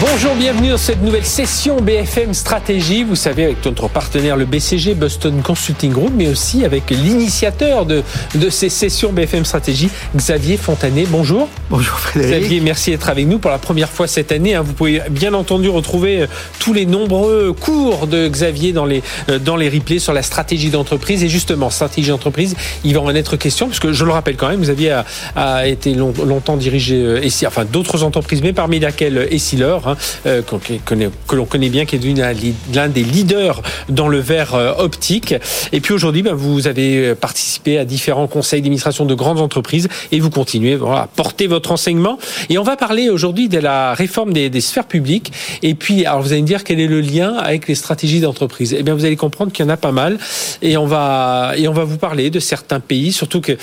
Bonjour, bienvenue dans cette nouvelle session BFM Stratégie. Vous savez, avec notre partenaire le BCG, Boston Consulting Group, mais aussi avec l'initiateur de, de ces sessions BFM Stratégie, Xavier Fontanet. Bonjour. Bonjour Frédéric. Xavier, merci d'être avec nous pour la première fois cette année. Hein. Vous pouvez bien entendu retrouver euh, tous les nombreux cours de Xavier dans les, euh, dans les replays sur la stratégie d'entreprise. Et justement, stratégie d'entreprise, il va en être question, parce que je le rappelle quand même, Xavier a, a été long, longtemps dirigé, euh, enfin d'autres entreprises, mais parmi lesquelles Essilor, hein, euh, que l'on connaît bien, qui est l'un des leaders dans le verre euh, optique. Et puis aujourd'hui, ben, vous avez participé à différents conseils d'administration de grandes entreprises et vous continuez à porter votre enseignement. Et on va parler aujourd'hui de la réforme des, des, sphères publiques. Et puis, alors vous allez me dire quel est le lien avec les stratégies d'entreprise? Eh bien, vous allez comprendre qu'il y en a pas mal. Et on va, et on va vous parler de certains pays, surtout que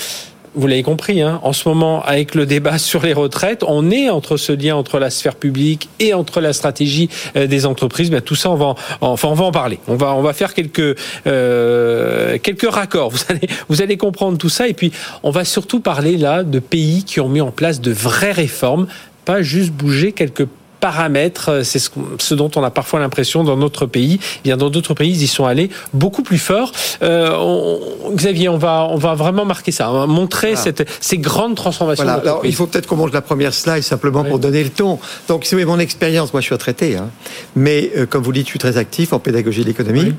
vous l'avez compris, hein, en ce moment, avec le débat sur les retraites, on est entre ce lien entre la sphère publique et entre la stratégie euh, des entreprises. Ben, tout ça, on va, en, enfin, on va en parler. On va, on va faire quelques euh, quelques raccords. Vous allez, vous allez comprendre tout ça. Et puis, on va surtout parler là de pays qui ont mis en place de vraies réformes, pas juste bouger quelques paramètres. Euh, c'est ce, dont on a parfois l'impression dans notre pays. Eh bien, dans d'autres pays, ils y sont allés beaucoup plus fort. Euh, Xavier, on va, on va vraiment marquer ça, hein, montrer cette, ces grandes transformations. Voilà. Alors, il faut peut-être qu'on monte la première slide simplement pour donner le ton. Donc, c'est mon expérience. Moi, je suis retraité, hein. mais euh, comme vous dites, je suis très actif en pédagogie de l'économie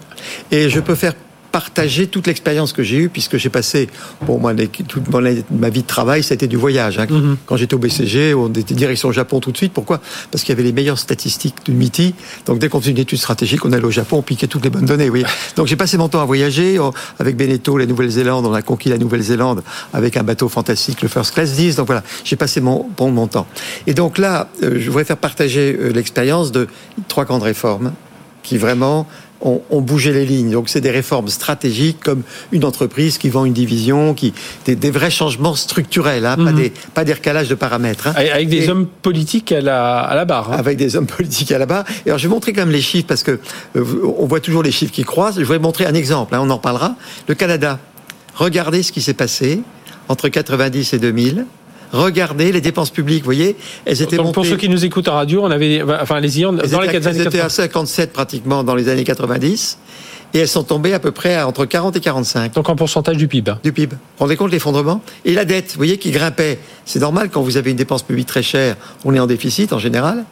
et je peux faire partager toute l'expérience que j'ai eue, puisque j'ai passé, pour moi, toute ma vie de travail, c'était du voyage. Hein. Mm-hmm. Quand j'étais au BCG, on était direction Japon tout de suite. Pourquoi? Parce qu'il y avait les meilleures statistiques du MITI. Donc dès qu'on faisait une étude stratégique, on allait au Japon, on piquait toutes les bonnes données. Oui. Donc j'ai passé mon temps à voyager avec Beneteau, la Nouvelle-Zélande. On a conquis la Nouvelle-Zélande avec un bateau fantastique, le First Class 10. Donc voilà, j'ai passé mon, bon, mon temps. Et donc là, euh, je voudrais faire partager euh, l'expérience de trois grandes réformes qui vraiment ont, ont, bougé les lignes. Donc c'est des réformes stratégiques comme une entreprise qui vend une division, qui des, des vrais changements structurels, hein, pas, mhm. des, pas des recalages de paramètres. Hein. Avec des hommes politiques à la, à la barre. Hein. Avec des hommes politiques à la barre. Et alors je vais montrer quand même les chiffres parce que euh, on voit toujours les chiffres qui croissent. Je vais montrer un exemple, hein, on en parlera. Le Canada. Regardez ce qui s'est passé entre 90 et 2000 regardez les dépenses publiques, vous voyez, elles étaient Donc, Pour ceux qui nous écoutent en radio, on avait, enfin, les dans les années Elles étaient à 57 pratiquement dans les années 90. Et elles sont tombées à peu près entre 40 et 45. Donc en pourcentage du PIB. Du PIB. Vous rendez compte l'effondrement Et la dette, vous voyez, qui grimpait. C'est normal quand vous avez une dépense publique très chère, on est en déficit en général.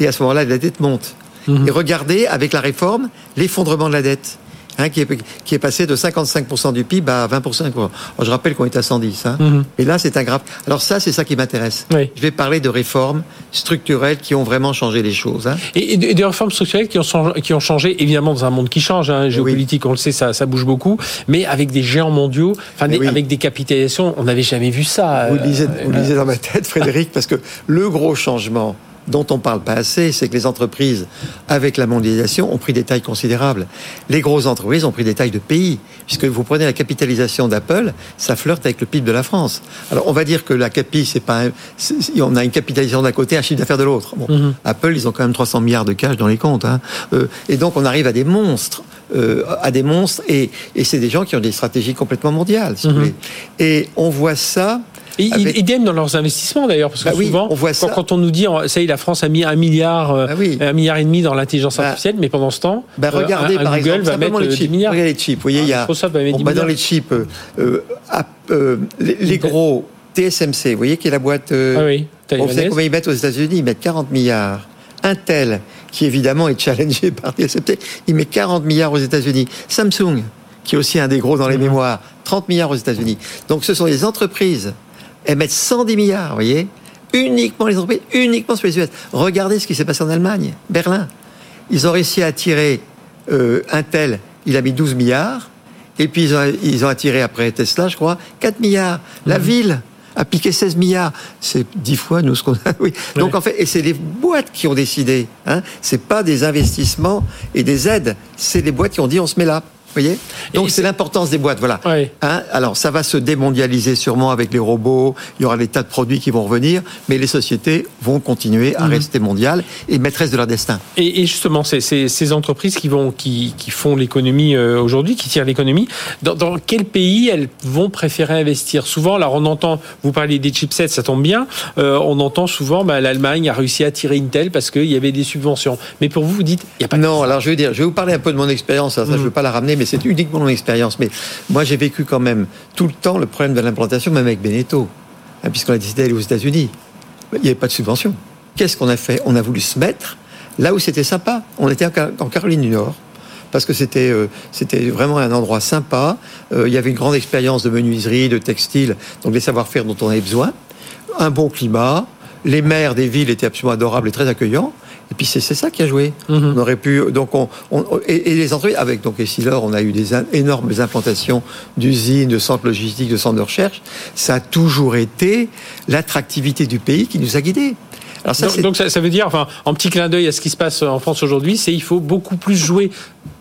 Et à ce moment-là, la dette monte. Mhm. Et regardez, avec la réforme, l'effondrement de la dette. Hein, qui, est, qui, est, passé de 55% du PIB à 20%. je rappelle qu'on est à 110. Hein. Mhm. Et là, c'est un grave. Alors ça, c'est ça qui m'intéresse. Oui. Je vais parler de réformes structurelles qui ont vraiment changé les choses. Hein. Et, et, des réformes structurelles qui ont, qui ont changé, évidemment, dans un monde qui change. Hein, géopolitique, on le sait, ça, ça bouge beaucoup. Mais avec des géants mondiaux, enfin, des, avec des capitalisations, on n'avait jamais vu ça. Vous lisez, vous lisez dans ma tête, Frédéric, parce que le gros changement dont on parle pas assez, c'est que les entreprises, avec la mondialisation, ont pris des tailles considérables. Les grosses entreprises ont pris des tailles de pays, puisque vous prenez la capitalisation d'Apple, ça flirte avec le PIB de la France. Alors on va dire que la capi, c'est pas, on a une capitalisation d'un côté, un chiffre d'affaires de l'autre. Bon, mhm. Apple, ils ont quand même 300 milliards de cash dans les comptes, hein. euh, et donc on arrive à des monstres. Euh, à des monstres et, et c'est des gens qui ont des stratégies complètement mondiales. Si vous mhm. voulez. Et on voit ça et idem dans leurs investissements d'ailleurs, parce que bah souvent, on voit ça. Quand, on nous dit, ça y est, la France a mis un milliard, euh, bah un milliard et demi dans l'intelligence bah artificielle, mais pendant ce temps, euh, regardez par Google exemple, va mettre les chips. Milliards. Regardez les chips. Vous voyez, il y a, on dans les chips, euh, les, gros TSMC, vous voyez qui est la boîte. ah oui, on sait combien ils mettent aux États-Unis Ils mettent 40 milliards. Intel, qui évidemment est challengé par TSMC, il met 40 milliards aux États-Unis. Samsung, qui est aussi un des gros dans les mhm. mémoires, 30 milliards aux États-Unis. Donc ce sont les entreprises elles mettent 110 milliards, vous voyez Uniquement les entreprises, uniquement sur les US. Regardez ce qui s'est passé en Allemagne, Berlin. Ils ont réussi à attirer euh, Intel, il a mis 12 milliards. Et puis ils ont, attiré après Tesla, je crois, 4 milliards. La mmh. ville a piqué 16 milliards. C'est 10 fois nous ce qu'on a. Oui. Donc en fait, et c'est les boîtes qui ont décidé. Hein. C'est pas des investissements et des aides. C'est les boîtes qui ont dit on se met là. Voyez Donc c'est l'importance des boîtes, voilà. Hein, alors ça va se démondialiser sûrement avec les robots, il y aura des tas de produits qui vont revenir, mais les sociétés vont continuer Mhm. à rester mondiales et maîtresses de leur destin. Et, et justement, c'est c'est- ces entreprises qui vont, qui, qui font l'économie euh, aujourd'hui, qui tirent l'économie. Dans, dans quel pays elles vont préférer investir? Souvent, alors on entend, vous parlez des chipsets, ça tombe bien. euh, on entend souvent, bah, l'Allemagne a réussi à tirer Intel parce qu'il y avait des subventions. Mais pour vous, vous dites, il n'y a pas. Non, alors je veux dire, je vais vous parler un peu de mon expérience. Ça, ça, je ne veux pas la ramener, mais c'est uniquement mon expérience. Mais moi, j'ai vécu quand même tout le temps le problème de l'implantation, même avec Beneteau, hein, puisqu'on a décidé d'aller aux États-Unis. Il n'y avait pas de subvention. Qu'est-ce qu'on a fait? On a voulu se mettre là où c'était sympa. On était en Car- en Caroline du Nord. Parce que c'était euh, vraiment un endroit sympa. Euh, il y avait une grande expérience de menuiserie, de textile, donc des savoir-faire dont on avait besoin. Un bon climat. Les maires des villes étaient absolument adorables et très accueillants. Et puis c'est ça qui a joué. Mhm. On aurait pu donc on, on- et, et les entreprises avec donc Essilor, on a eu des in- énormes implantations d'usines, de centres logistiques, de centres de recherche. Ça a toujours été l'attractivité du pays qui nous a guidés. Alors ça donc, ça, ça veut dire, enfin, en petit clin d'œil à ce qui se passe en France aujourd'hui, c'est il faut beaucoup plus jouer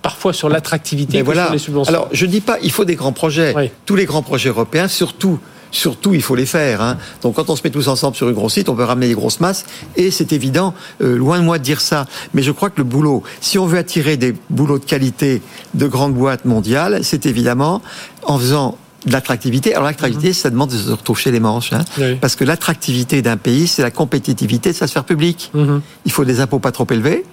parfois sur l'attractivité que voilà. sur les subventions. Alors, je dis pas, il faut des grands projets. Oui. Tous les grands projets européens, surtout, surtout, il faut les faire. hein. Donc, quand on se met tous ensemble sur une grosse site, on peut ramener des grosses masses. Et c'est évident, euh, loin de moi de dire ça. Mais je crois que le boulot, si on veut attirer des boulots de qualité de grandes boîtes mondiales, c'est évidemment en faisant de l'attractivité. Alors, l'attractivité, ça demande de se retoucher les manches. hein. Oui. Parce que l'attractivité d'un pays, c'est la compétitivité de sa sphère publique. Mhm. Il faut des impôts pas trop élevés.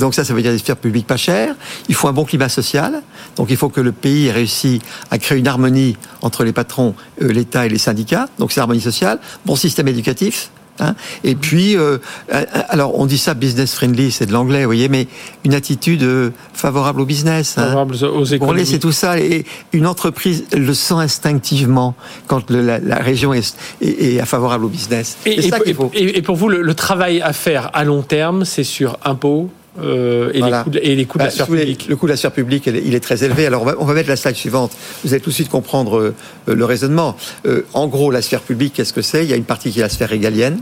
Donc ça, ça veut dire des sphères publiques pas chères. Il faut un bon climat social. Donc il faut que le pays ait réussi à créer une harmonie entre les patrons, euh, l'État et les syndicats. Donc c'est l'harmonie sociale. Bon système éducatif. hein. Et puis, euh, euh, alors on dit ça business friendly, c'est de l'anglais, vous voyez, mais une attitude favorable au business. hein. Favorable aux Vous économies. c'est tout ça. Et une entreprise le sent instinctivement quand le- la, la région est, est, est favorable au business. Et, et- ça qu'il faut. et- et pour vous, le, le travail à faire à long terme, c'est sur impôts euh, et, Voilà. les coûts de, et les coûts de la Bah, sphère publique. Le coût de la sphère publique, elle il est très élevé. Alors, on va, on va mettre la slide suivante. Vous allez tout de suite comprendre euh, le raisonnement. Euh, en gros, la sphère publique, qu'est-ce que c'est? Il y a une partie qui est la sphère régalienne.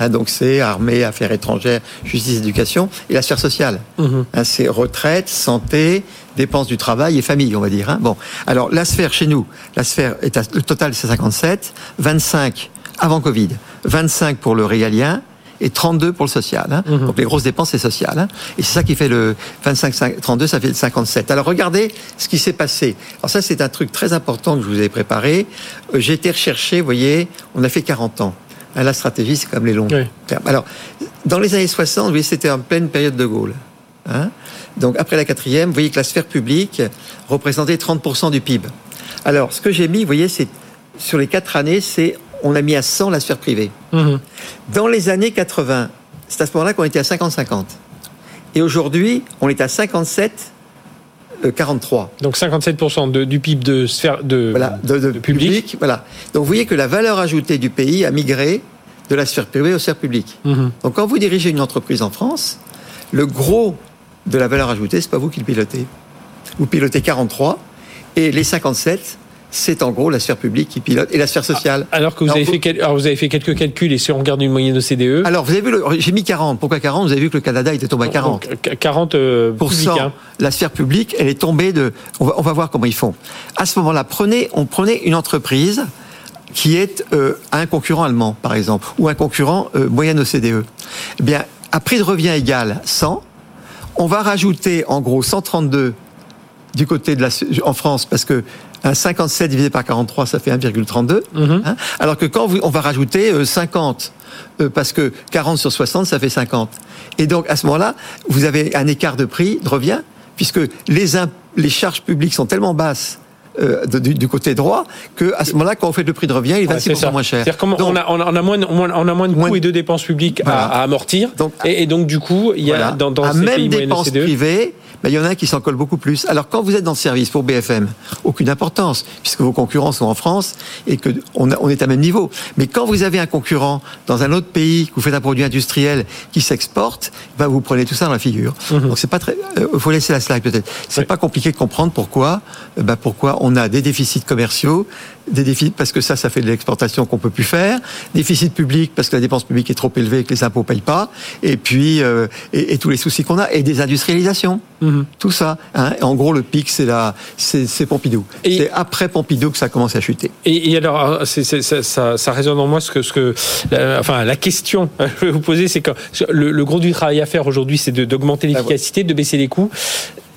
Hein, donc, c'est armée, affaires étrangères, justice, éducation. Et la sphère sociale. Mhm. Hein, c'est retraite, santé, dépenses du travail et famille, on va dire. hein. Bon, alors la sphère chez nous, la sphère est à- le total c'est 57, 25 avant Covid, 25 pour le régalien et 32 pour le social. hein. Mhm. Donc les grosses dépenses c'est social. hein. Et c'est ça qui fait le 25, 5, 32, ça fait le 57. Alors regardez ce qui s'est passé. Alors ça c'est un truc très important que je vous ai préparé. Euh, J'ai été recherché, vous voyez, on a fait 40 ans. Hein, La stratégie, c'est comme les longs Oui. termes. Alors, dans les années 60, vous voyez, c'était en pleine période de Gaulle. Hein Donc, après la quatrième, vous voyez que la sphère publique représentait 30% du PIB. Alors, ce que j'ai mis, vous voyez, c'est sur les quatre années, c'est on a mis à 100 la sphère privée. Mhm. Dans les années 80, c'est à ce moment-là qu'on était à 50-50. Et aujourd'hui, on est à 57, euh, 43. Donc 57% de- du PIB de sphère de, Voilà, de, de de public. public. Voilà. Donc, vous voyez que la valeur ajoutée du pays a migré de la sphère privée aux sphères publiques. Mhm. Donc quand vous dirigez une entreprise en France, le gros de la valeur ajoutée, c'est pas vous qui le pilotez. Vous pilotez 43 et les 57, c'est en gros la sphère publique qui pilote et la sphère sociale. Alors que vous Alors, avez, vous- fait quel- alors vous avez fait quelques calculs et si on regarde une moyenne OCDE, Alors vous avez vu, le- j'ai mis 40. Pourquoi 40 Vous avez vu que le Canada était tombé à 40. donc, 40 euh, Pour publics, hein. la sphère publique, elle est tombée de. On va, on va voir comment ils font. À ce moment-là, prenez, on prenait une entreprise qui est euh, un concurrent allemand, par exemple, ou un concurrent euh, moyenne OCDE. Eh bien, à prix de revient égal 100, on va rajouter en gros 132 du côté de la en France parce que un 57 divisé par 43 ça fait 1,32 Mhm. hein, alors que quand vous- on va rajouter euh, 50 euh, parce que 40 sur 60 ça fait 50 et donc à ce moment-là vous avez un écart de prix de revient puisque les imp- les charges publiques sont tellement basses euh, du, du côté droit que à ce moment-là quand on fait le prix de revient il est Ouais, 26% c'est ça. moins cher C'est-à-dire comment Donc, on, a, on, a, moins on a moins de coûts et de dépenses publiques à- Voilà. à, amortir. Donc, et, et donc, du coup, il y a Voilà. dans, dans à ces même pays dépenses privées, ben, il y en a qui s'en collent beaucoup plus. Alors quand vous êtes dans le service pour BFM, aucune importance, puisque vos concurrents sont en France et que on, a- on est à même niveau. Mais quand vous avez un concurrent dans un autre pays, que vous faites un produit industriel qui s'exporte, ben, vous prenez tout ça dans la figure. Donc c'est pas très. Il faut laisser la slide peut-être. C'est Oui. pas compliqué de comprendre pourquoi, euh, ben, pourquoi on a des déficits commerciaux, des déficits parce que ça, ça fait de l'exportation qu'on peut plus faire, déficit public parce que la dépense publique est trop élevée et que les impôts payent pas, et puis euh, et, et tous les soucis qu'on a et des industrialisations. Mhm. Tout ça. Hein. En gros, le pic, c'est la, c'est Pompidou. C'est après Pompidou que ça commence à chuter. Et, alors, ça, ça, résonne en moi ce que, ce que, enfin, la question que je vais vous poser, c'est que le, gros du travail à faire aujourd'hui, c'est d'augmenter ah, l'efficacité, de baisser les coûts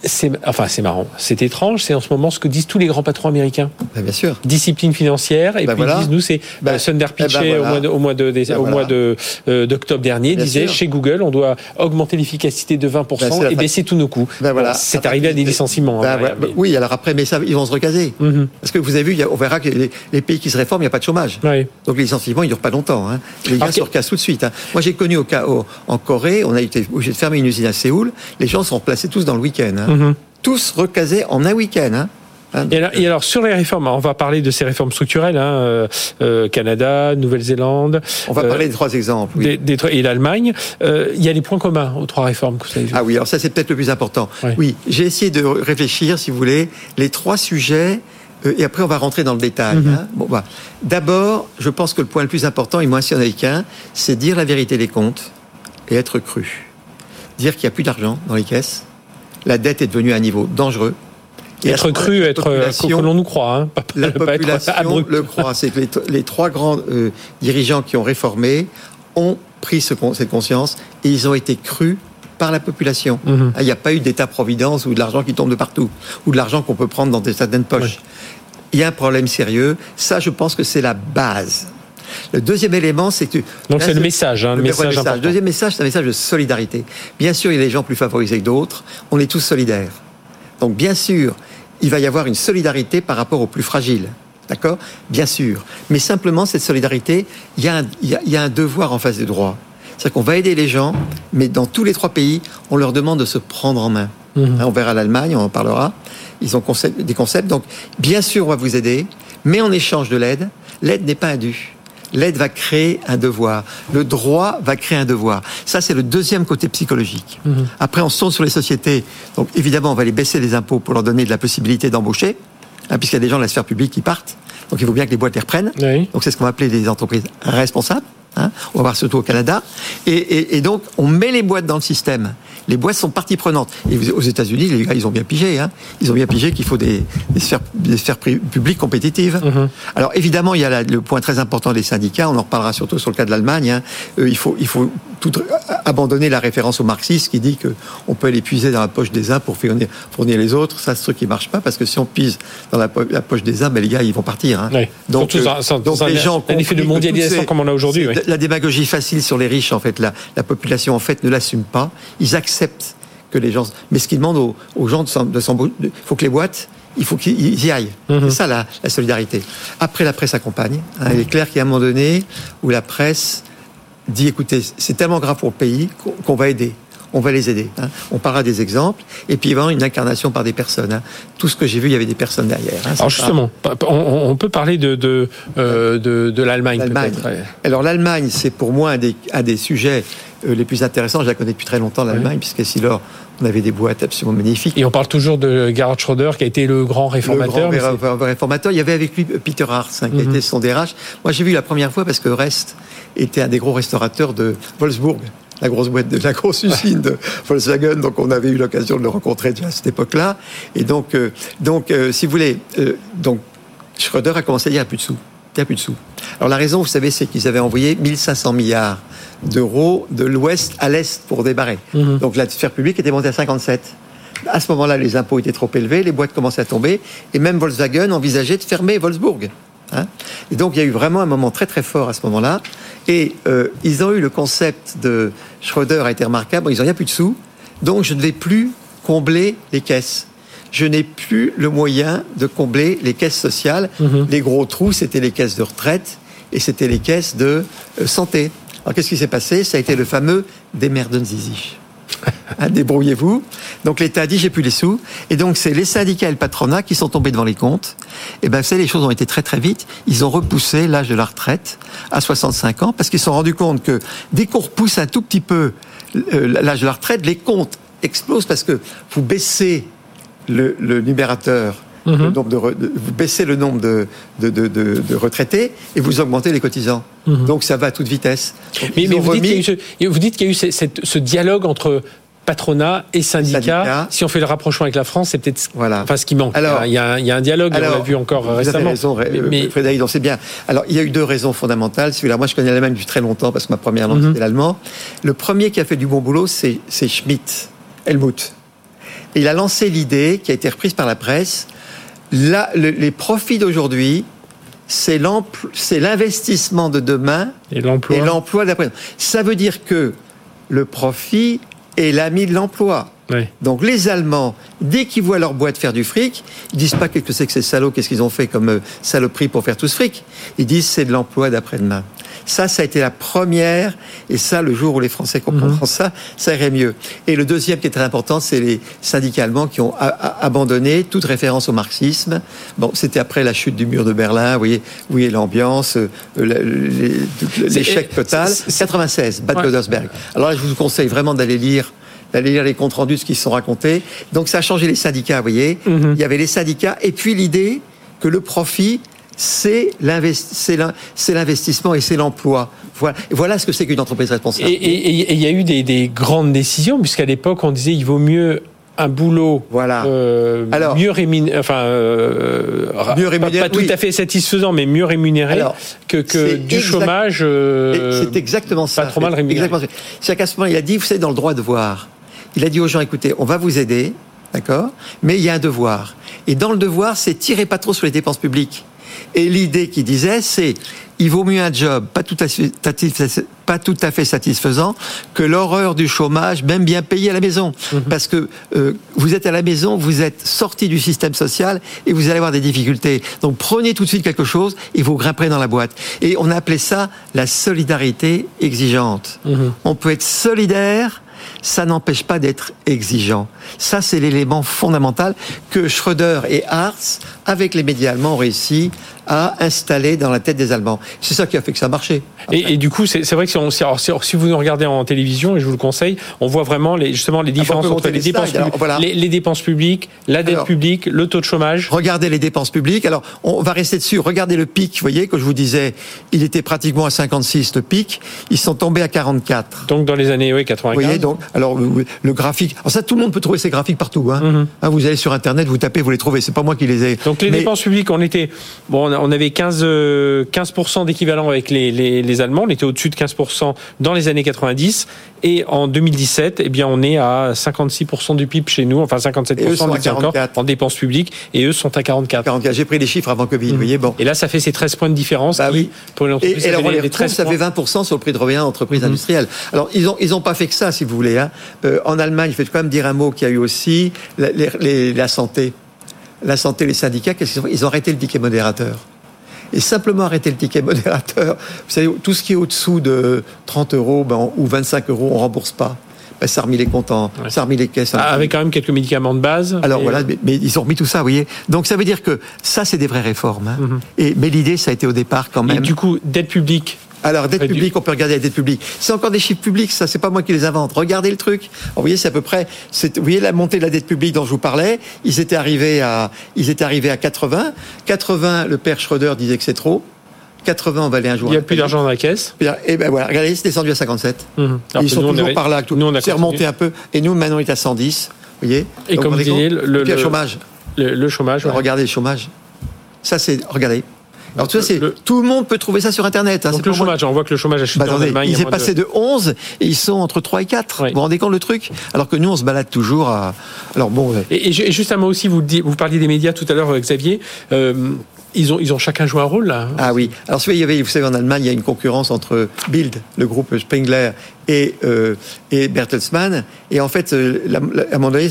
c'est enfin c'est marrant, c'est étrange, c'est en ce moment ce que disent tous les grands patrons américains. Bah, bien sûr. Discipline financière et bah, puis ils disent nous c'est bah, euh, Sundar eh ben, Pichai au mois de, au mois de au mois de euh, d'octobre dernier disait chez Google on doit augmenter l'efficacité de 20% et baisser tous nos coûts. voilà. C'est arrivé à des licenciements. Hein, oui, alors après mais ça ils vont se recaser. Mhm. Parce que vous avez vu on verra que les, pays qui se réforment, il n'y a pas de chômage. Donc les licenciements, ils durent pas longtemps hein. Les gens se recassent tout de suite hein. Moi j'ai connu au, cas en Corée, on a été obligé de fermer une usine à Séoul, les gens sont placés tous dans le week-end. Mhm tous recasés en un week-end. Hein. Hein, et, alors, sur les réformes, on va parler de ces réformes structurelles, hein, euh, euh, Canada, Nouvelle-Zélande. On va parler de trois exemples. Oui. et l'Allemagne. Euh, il y a des points communs aux trois réformes que vous avez vues. Ah oui, alors ça c'est peut-être le plus important. Oui, j'ai essayé de réfléchir, si vous voulez, les trois sujets. et après, on va rentrer dans le détail. Mhm. Bon, bah. D'abord, je pense que le point le plus important, et moi, si on a qu'un, c'est dire la vérité des comptes et être cru. Dire qu'il n'y a plus d'argent dans les caisses, la dette est devenue à un niveau dangereux. Et être cru, être que l'on nous croit, hein, la population le croit. C'est que les, trois grands euh, dirigeants qui ont réformé ont pris cette conscience et ils ont été crus par la population. Mhm. Ah, il n'y a pas eu d'État-providence ou de l'argent qui tombe de partout, ou de l'argent qu'on peut prendre dans des certaines poches. Il y a un problème sérieux. Ça, je pense que c'est la base. Le deuxième élément, c'est que... Donc c'est le message, hein, le, message, Le deuxième message, c'est un message de solidarité. Bien sûr, il y a des gens plus favorisés que d'autres. On est tous solidaires. Donc bien sûr, il va y avoir une solidarité par rapport aux plus fragiles. D'accord? Bien sûr. Mais simplement, cette solidarité, il y, a un, il, y a, un devoir en face des droits. C'est-à-dire qu'on va aider les gens, mais dans tous les trois pays, on leur demande de se prendre en main. Mhm. Hein, on verra l'Allemagne, on en parlera. Ils ont des concepts. Donc, bien sûr, on va vous aider, mais en échange de l'aide, l'aide n'est pas dû l'aide va créer un devoir. Le droit va créer un devoir. Ça, c'est le deuxième côté psychologique. Mhm. Après, on se tourne sur les sociétés. Donc, évidemment, on va les baisser les impôts pour leur donner de la possibilité d'embaucher, hein, puisqu'il y a des gens de la sphère publique qui partent. Donc, il faut bien que les boîtes les reprennent. Donc, c'est ce qu'on va appeler les entreprises responsables. Hein. on va voir surtout au Canada. Et, et, donc, on met les boîtes dans le système les boîtes sont partie prenante. Et aux États-Unis, les gars, ils ont bien pigé. Hein. Ils ont bien pigé qu'il faut des, sphères, publiques compétitives. Mhm. Alors évidemment, il y a le point très important des syndicats. On en reparlera surtout sur le cas de l'Allemagne. Hein. Euh, il faut, il faut tout, abandonner la référence au marxisme qui dit qu'on peut aller puiser dans la poche des uns pour fournir, fournir les autres. Ça, c'est ce qui marche pas parce que si on pise dans la, poche des uns, ben, les gars, ils vont partir. Hein. Donc, euh, donc les gens un effet de mondialisation comme on a aujourd'hui. La démagogie facile sur les riches, en fait, la, la population en fait ne l'assume pas. Ils acceptent accepte que les gens. Mais ce qu'ils demandent aux, gens de il faut que les boîtes, il faut qu'ils y aillent. Mhm. C'est ça la, solidarité. Après, la presse accompagne. Hein. il est clair qu'il y a un moment donné où la presse dit écoutez, c'est tellement grave pour le pays qu'on va aider on va les aider. Hein. On parlera des exemples, et puis il va y avoir une incarnation par des personnes. Hein. Tout ce que j'ai vu, il y avait des personnes derrière. Hein. Alors justement, on, peut parler de, de, euh, de, l'Allemagne. Alors l'Allemagne, c'est pour moi un des, un des sujets euh, les plus intéressants. Je la connais depuis très longtemps, l'Allemagne, puisque si lors on avait des boîtes absolument magnifiques. Et on parle toujours de Gerhard Schröder, qui a été le grand réformateur. Le grand réformateur. Il y avait avec lui Peter Hartz, qui mhm. été son DRH. Moi, j'ai vu la première fois parce que Rest était un des gros restaurateurs de Wolfsburg la grosse boîte de la grosse usine de Volkswagen. Donc, on avait eu l'occasion de le rencontrer déjà à cette époque-là. Et donc, euh, donc, euh, si vous voulez, euh, donc Schröder a commencé à dire il n'y a plus de sous. Il n'y a plus de sous. Alors la raison, vous savez, c'est qu'ils avaient envoyé 1500 milliards d'euros de l'ouest à l'est pour débarrer. Mhm. Donc la sphère publique était montée à 57. À ce moment-là, les impôts étaient trop élevés, les boîtes commençaient à tomber, et même Volkswagen envisageait de fermer Wolfsburg. Hein. et donc il y a eu vraiment un moment très très fort à ce moment-là. Et euh, ils ont eu le concept de Schroeder a été remarquable. Ils n'ont rien plus de sous, donc je ne vais plus combler les caisses. Je n'ai plus le moyen de combler les caisses sociales. Mhm. Les gros trous, c'était les caisses de retraite et c'était les caisses de euh, santé. Alors qu'est-ce qui s'est passé? Ça a été le fameux Demerden-Zizich. Hein, débrouillez-vous. Donc l'État a dit j'ai plus les sous. Et donc c'est les syndicats et le patronat qui sont tombés devant les comptes. Et ben vous savez, les choses ont été très très vite. Ils ont repoussé l'âge de la retraite à 65 ans parce qu'ils se sont rendus compte que dès qu'on repousse un tout petit peu euh, l'âge de la retraite, les comptes explosent parce que vous baissez le, le numérateur mhm. de, vous baissez le nombre de, retraités et vous augmentez les cotisants. Mhm. Donc ça va à toute vitesse. mais, vous, dites qu'il y a eu ce, dialogue entre patronat et syndicats. Syndicats. Si on fait le rapprochement avec la France, c'est peut-être Voilà. enfin, ce qui manque. Alors- il, y a, un- il y a un dialogue, on Alors, l'a vu encore Vous avez récemment. raison, Mais- mais- Frédéric, on sait bien. Alors, il y a eu deux raisons fondamentales. Celui-là, moi, je connais l'Allemagne depuis très longtemps parce que ma première langue, Mhm. c'était l'allemand. Le premier qui a fait du bon boulot, c'est c'est Schmitt, Helmut. Et il a lancé l'idée, qui a été reprise par la presse, là, le- les profits d'aujourd'hui, c'est l'investissement de demain et l'emploi. et l'emploi d'après. Ça veut dire que le profit est l'ami de l'emploi. Donc les Allemands, dès qu'ils voient leur boîte faire du fric, ils disent pas qu'est-ce que c'est que ces salauds, qu'est-ce qu'ils ont fait comme euh, saloperie pour faire tout ce fric. Ils disent c'est de l'emploi d'après-demain. Ça, ça a été la première, et ça, le jour où les Français comprendront ça, ça irait mieux. Et le deuxième qui est très important, c'est les syndicats allemands qui ont abandonné toute référence au marxisme. Bon, c'était après la chute du mur de Berlin, vous voyez, voyez l'ambiance, euh, l'échec C'est- total. c'est- c'est- 96, Bad Ouais. Alors là, je vous conseille vraiment d'aller lire d'aller lire les comptes rendus de ce qui se sont racontés. Donc ça a changé les syndicats, vous voyez. Mhm. Il y avait les syndicats et puis l'idée que le profit c'est l'invest- c'est l'in- c'est l'investissement et c'est l'emploi. Voilà, voilà ce que c'est qu'une entreprise responsable. Et il y a eu des, des grandes décisions, puisqu'à l'époque, on disait il vaut mieux un boulot Voilà. euh, Alors- mieux rémunéré, enfin, euh, Mieux pas- rémunéré, pas, tout oui. à fait satisfaisant, mais mieux rémunéré Alors, que, que c'est du exact- chômage. Euh, c'est exactement ça. pas trop mal rémunéré. Exactement ça. C'est-à-dire qu'à ce moment, il a dit, vous savez, dans le droit de voir, il a dit aux gens, écoutez, on va vous aider, d'accord, mais il y a un devoir. Et dans le devoir, c'est tirez pas trop sur les dépenses publiques. Et l'idée qu'il disait, c'est, il vaut mieux un job pas tout à fait, pas tout à fait satisfaisant que l'horreur du chômage, même bien payé à la maison. Parce que euh, vous êtes à la maison, vous êtes sorti du système social et vous allez avoir des difficultés. Donc prenez tout de suite quelque chose et vous grimperez dans la boîte. Et on a appelé ça la solidarité exigeante. Mhm. On peut être solidaire, ça n'empêche pas d'être exigeant. Ça, c'est l'élément fondamental que Schröder et Hartz, avec les médias allemands, ont réussi à installer dans la tête des Allemands. C'est ça qui a fait que ça a marché. Et, et du coup, c'est vrai que si, on- vous nous regardez en télévision, et je vous le conseille, on voit vraiment les, justement les différences peut entre les les dépenses, alors, voilà. les, les dépenses publiques, la dette Alors- publique, le taux de chômage. Regardez les dépenses publiques. Alors, on va rester dessus. Regardez le pic. Vous voyez, que je vous disais, il était pratiquement à 56, le pic. Ils sont tombés à 44. Donc dans les années oui, Vous 95. voyez, donc, alors, le graphique. Alors, ça, tout le monde peut trouver ces graphiques partout, hein. Mhm. Hein, vous allez sur Internet, vous tapez, vous les trouvez. C'est pas moi qui les ai. Donc les Mais- dépenses publiques, on était bon, on on avait 15 euh, 15% d'équivalent avec les, les, les Allemands, on était au-dessus de 15% dans les années 90 et en 2017, eh bien on est à 56% du PIB chez nous, enfin 57% Et eux sont on à était encore 44. en dépenses publiques et eux sont à 44. 44. J'ai pris les chiffres avant Covid, vous voyez, bon. Et là, ça fait ces 13 points de différence Bah qui, oui. pour une Et, entreprise, et alors, on les les retrouve, 13 ça fait points. 20% sur le prix de revient d'entreprise Mhm. industrielle. Alors, ils ont, ils ont pas fait que ça, si vous voulez. Hein. Euh, en Allemagne, je vais quand même dire un mot qu'il y a eu aussi, la, les- les- la santé. La santé, les syndicats, qu'est-ce qu'ils ont fait? Ils ont arrêté le ticket modérateur. Et simplement arrêter le ticket modérateur, vous savez, tout ce qui est au-dessous de 30 euros ben, ou 25 euros, on rembourse pas. Ben, ça a remis les comptes en- Ouais. ça a remis les caisses. en- Ah, avec quand même quelques médicaments de base. alors Et- voilà, mais, mais ils ont remis tout ça, vous voyez. Donc ça veut dire que ça, c'est des vraies réformes. hein. Mhm. Et, mais l'idée, ça a été au départ quand Et même. du coup, dette publique. Alors, dette publique, on peut regarder la dette publique. C'est encore des chiffres publics, ça, c'est pas moi qui les invente. Regardez le truc. Vous voyez, c'est à peu près, vous voyez la montée de la dette publique dont je vous parlais? Ils étaient arrivés à, ils étaient arrivés à 80. 80, le père Schröder disait que c'est trop. 80, on va aller un jour. Il n'y a plus d'argent dans la caisse? Et ben voilà, regardez, c'est descendu à 57. Mhm. Alors Ils sont nous, on toujours est- par là. Tout. on C'est remonté un peu. Et nous, maintenant, on est à 110. Vous voyez Et Donc, comme vous disiez, le- le- le chômage. Le, le chômage. ouais. Regardez le chômage. Ça, c'est, regardez. Alors, tout ça, c'est, Le- tout le monde peut trouver ça sur Internet. hein, Donc le moi chômage, on voit que le chômage a chuté Bah, en attendez, Allemagne. il est passé de- de 11 et ils sont entre 3 et 4. Oui. Vous vous rendez compte le truc? Alors que nous, on se balade toujours à. Alors bon. Et, et ju- et juste un mot aussi, vous, vous parliez des médias tout à l'heure, euh, Xavier. Euh, ils, ont, ils ont chacun joué un rôle là. hein. Ah oui. Alors, vous savez, en Allemagne, il y a une concurrence entre Bild, le groupe Spengler, et, euh, et Bertelsmann. Et en fait, euh, à un moment donné,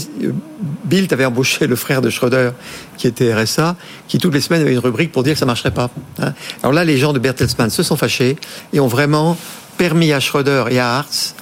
Bild avait embauché le frère de Schröder, qui était RSA, qui toutes les semaines avait une rubrique pour dire que ça marcherait pas. hein. Alors là, les gens de Bertelsmann se sont fâchés et ont vraiment permis à Schröder et à Hartz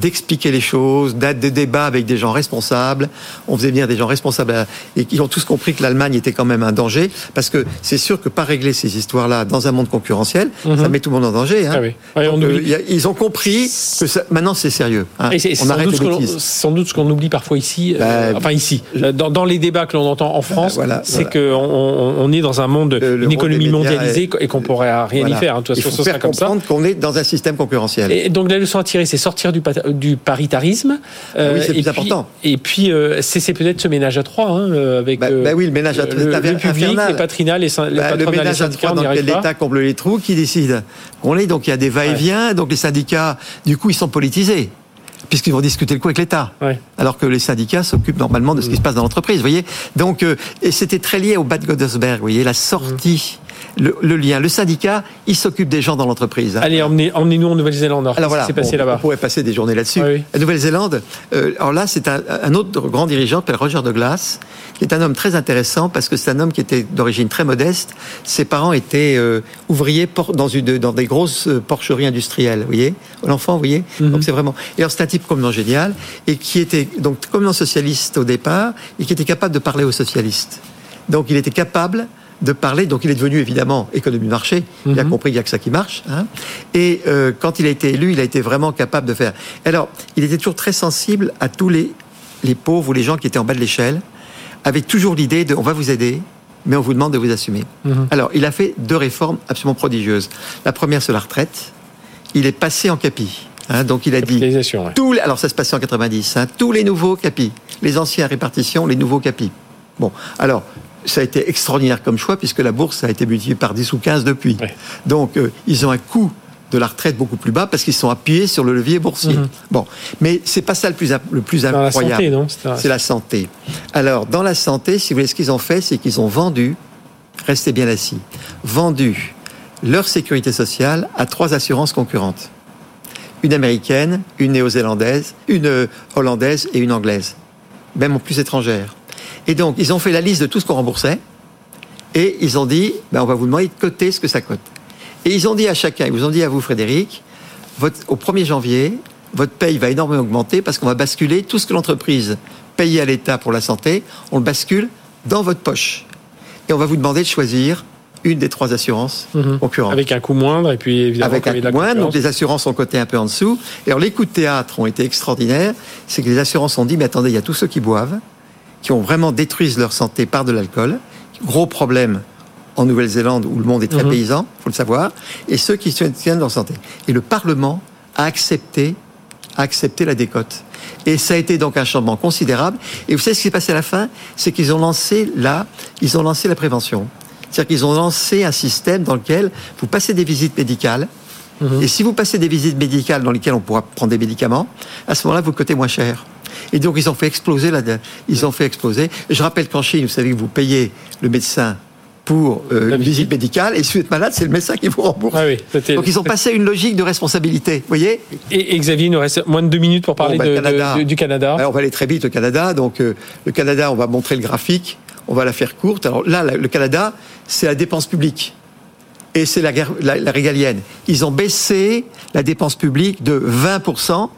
d'expliquer les choses, d'être des débats avec des gens responsables. On faisait bien des gens responsables à- et qui ont tous compris que l'Allemagne était quand même un danger, parce que c'est sûr que pas régler ces histoires-là dans un monde concurrentiel, Mhm. ça met tout le monde en danger. hein. Ah oui. Ouais, on Donc, euh, oublie. il ils ont compris que ça- maintenant c'est sérieux. hein. Et On sans arrête doute, les ce sans doute ce qu'on oublie parfois ici, euh, Bah, enfin ici, euh, dans, dans les débats que l'on entend en France, voilà, c'est voilà. qu'on on, on est dans un monde, Le- le une économie mondialisée et qu'on pourrait rien Voilà. y faire. hein. De toute Il façon, faut ce sera faire comme comprendre qu'on est dans un système concurrentiel. Et donc la leçon à tirer, c'est sortir du du paritarisme. Ah oui, c'est plus et important. Puis, et puis, euh, c'est peut-être ce ménage à trois, hein, euh, avec bah, bah oui, le ménage à trois, le, le public, les patronats, les, les, bah, le ménage à trois dans lequel l'État comble les trous, qui décide On est donc il y a des va-et-vient, ouais. donc les syndicats, du coup, ils sont politisés puisqu'ils vont discuter le coup avec l'État. Ouais. Alors que les syndicats s'occupent normalement de ce qui se passe dans l'entreprise, vous voyez. Donc, euh, et c'était très lié au Bad Godesberg, vous voyez, la sortie. Mmh. Le, le, lien. Le syndicat, il s'occupe des gens dans l'entreprise. Allez, emmenez-nous emmenez en Nouvelle-Zélande. Alors, alors voilà, s'est passé là-bas on pourrait passer des journées là-dessus. Oui. La Nouvelle-Zélande, euh, alors là, c'est un, un, autre grand dirigeant, s'appelle Roger Douglas, qui est un homme très intéressant parce que c'est un homme qui était d'origine très modeste. Ses parents étaient euh, ouvriers dans, une, dans des grosses euh, porcheries industrielles, vous voyez L'enfant, vous voyez Mhm. mm -hmm. Donc c'est vraiment... Et alors c'est un type complètement génial et qui était donc complètement socialiste au départ et qui était capable de parler aux socialistes. Donc il était capable de parler. Donc il est devenu évidemment économie de marché. Il Mhm. a compris qu'il n'y a que ça qui marche. Hein. Et euh, quand il a été élu, il a été vraiment capable de faire. Alors, il était toujours très sensible à tous les, les pauvres ou les gens qui étaient en bas de l'échelle, avec toujours l'idée de on va vous aider, mais on vous demande de vous assumer. Mhm. Alors, il a fait deux réformes absolument prodigieuses. La première, c'est la retraite. Il est passé en capi. Hein, donc il a dit ouais. alors ça se passait en 90 hein, tous les nouveaux capis les anciens répartitions les nouveaux capis bon alors ça a été extraordinaire comme choix puisque la bourse a été multipliée par 10 ou 15 depuis. Ouais. Donc euh, ils ont un coût de la retraite beaucoup plus bas parce qu'ils sont appuyés sur le levier boursier. Mhm. Bon, mais c'est pas ça le plus le plus Dans la incroyable. santé, non C'est la santé. Alors dans la santé, si vous voulez, ce qu'ils ont fait, c'est qu'ils ont vendu, restez bien assis, vendu leur sécurité sociale à trois assurances concurrentes. Une américaine, une néo-zélandaise, une euh, hollandaise et une anglaise, même en plus étrangère. Et donc, ils ont fait la liste de tout ce qu'on remboursait, et ils ont dit, ben, on va vous demander de coter ce que ça cote. Et ils ont dit à chacun, ils vous ont dit à vous, Frédéric, votre, au 1er janvier, votre paye va énormément augmenter parce qu'on va basculer tout ce que l'entreprise payait à l'État pour la santé, on le bascule dans votre poche. Et on va vous demander de choisir une des trois assurances Mhm. concurrentes. Avec un coût moindre, et puis évidemment, Avec un coût moindre, donc les assurances ont coté un peu en dessous. Et alors les coups de théâtre ont été extraordinaires. C'est que les assurances ont dit, mais attendez, il y a tous ceux qui boivent, qui ont vraiment détruisent leur santé par de l'alcool. Gros problème en Nouvelle-Zélande où le monde est très Mhm. paysan, faut le savoir. Et ceux qui tiennent leur santé. Et le Parlement a accepté, a accepté la décote. Et ça a été donc un changement considérable. Et vous savez ce qui s'est passé à la fin? C'est qu'ils ont lancé là, ils ont lancé la prévention. C'est-à-dire qu'ils ont lancé un système dans lequel vous passez des visites médicales. Mhm. Et si vous passez des visites médicales dans lesquelles on pourra prendre des médicaments, à ce moment-là, vous cotez moins cher. Et donc, ils ont fait exploser la, ils ont fait exploser. Je rappelle qu'en Chine, vous savez que vous payez le médecin pour euh, une visite. médicale, et si vous êtes malade, c'est le médecin qui vous rembourse. Ah oui, Donc, ils ont passé à une logique de responsabilité. Vous voyez? Et, et Xavier, il nous reste moins de deux minutes pour parler Bon, bah, de- le Canada. de- de- du Canada. Alors, on va aller très vite au Canada. Donc, euh, le Canada, on va montrer le graphique. On va la faire courte. Alors là, la- le Canada, c'est la dépense publique. Et c'est la, guerre- la, la régalienne. Ils ont baissé la dépense publique de 20%.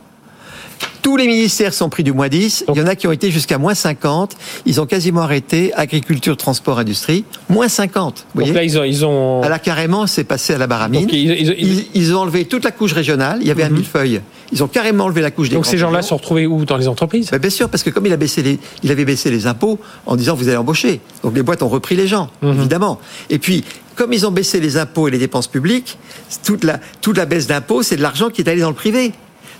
Tous les ministères sont pris du moins 10. Il y en a qui ont été jusqu'à moins 50. Ils ont quasiment arrêté agriculture, transport, industrie. Moins 50. Vous Donc voyez là, ils ont. Ils ont... à la carrément, c'est passé à la baramine. Donc, ils- ils- ils- Ils, ils ont enlevé toute la couche régionale. Il y avait un Mhm. millefeuille. Ils ont carrément enlevé la couche des donc ces gens-là sont retrouvés où Dans les entreprises? Ben, bien sûr, parce que comme il, a baissé les, il avait baissé les impôts en disant vous allez embaucher. Donc les boîtes ont repris les gens, Mhm. évidemment. Et puis, comme ils ont baissé les impôts et les dépenses publiques, toute la, toute la baisse d'impôts, c'est de l'argent qui est allé dans le privé.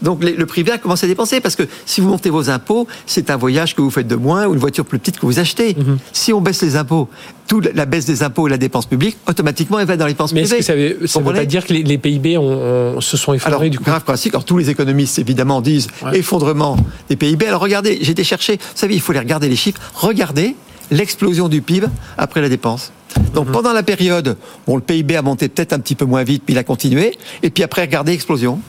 Donc les- le privé a commencé à dépenser parce que si vous montez vos impôts, c'est un voyage que vous faites de moins ou une voiture plus petite que vous achetez. Mhm. Si on baisse les impôts, toute la baisse des impôts et la dépense publique, automatiquement elle va dans les dépenses Mais est-ce privées. que ça veut, ça veut pas dire que les, les PIB ont- ont- se sont effondrés alors, du coup grave classique. Alors, tous les économistes, évidemment, disent Ouais. effondrement des PIB. Alors, regardez, j'ai été chercher, vous savez, il faut les regarder les chiffres. Regardez l'explosion du PIB après la dépense. Donc, Mhm. pendant la période, bon, le PIB a monté peut-être un petit peu moins vite, puis il a continué. Et puis après, regardez, explosion.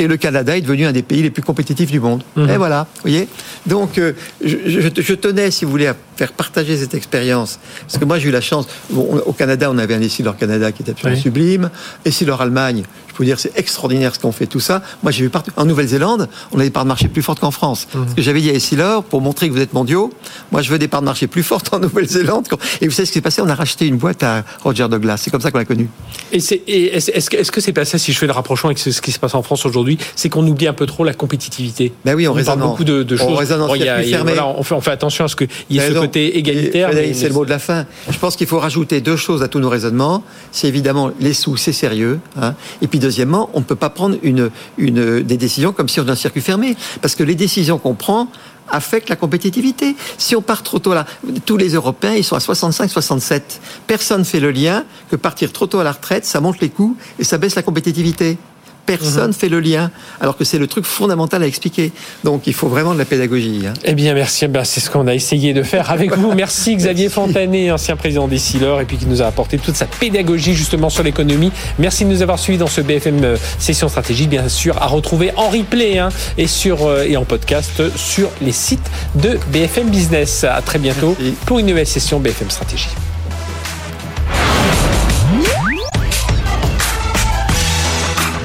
Et le Canada est devenu un des pays les plus compétitifs du monde. Mhm. Et voilà, vous voyez Donc, euh, je, je- je tenais, si vous voulez, à faire partager cette expérience. Parce que moi, j'ai eu la chance. Bon, au Canada, on avait un Essilor Canada qui était absolument Oui. sublime. Essilor Allemagne, vous dire, c'est extraordinaire ce qu'on fait, tout ça. Moi, j'ai vu partout. En Nouvelle-Zélande, on a des parts de marché plus fortes qu'en France. Mhm. Que j'avais dit à Essilor, pour montrer que vous êtes mondiaux, moi, je veux des parts de marché plus fortes en Nouvelle-Zélande. Et vous savez ce qui s'est passé? On a racheté une boîte à Roger Douglas. C'est comme ça qu'on l'a connu. Et est-ce que c'est pas ça, si je fais le rapprochement avec ce qui se passe en France aujourd'hui, c'est qu'on oublie un peu trop la compétitivité? Ben oui, On parle raisonnant. beaucoup de, de choses. Bon, y a- y a- voilà, on, fait, on fait attention à ce qu'il y ait Vous ce côté égalitaire. Mais- c'est le mot de la fin. Je pense qu'il faut rajouter deux choses à tous nos raisonnements. C'est évidemment les sous, c'est sérieux. hein. Et puis deuxièmement, on ne peut pas prendre une, des décisions comme si on était un circuit fermé. Parce que les décisions qu'on prend affectent la compétitivité. Si on part trop tôt là, tous les Européens, ils sont à 65, 67. Personne fait le lien que partir trop tôt à la retraite, ça monte les coûts et ça baisse la compétitivité. Personne mhm. fait le lien, alors que c'est le truc fondamental à expliquer. Donc il faut vraiment de la pédagogie. Hein. Eh bien, merci. Ben, c'est ce qu'on a essayé de faire avec vous. Merci Xavier Fontanet, ancien président des Sealers, et puis qui nous a apporté toute sa pédagogie justement sur l'économie. Merci de nous avoir suivis dans ce BFM euh, Session Stratégique, bien sûr, à retrouver en replay hein, et, sur, euh, et en podcast sur les sites de BFM Business. À très bientôt pour une nouvelle session BFM Stratégie.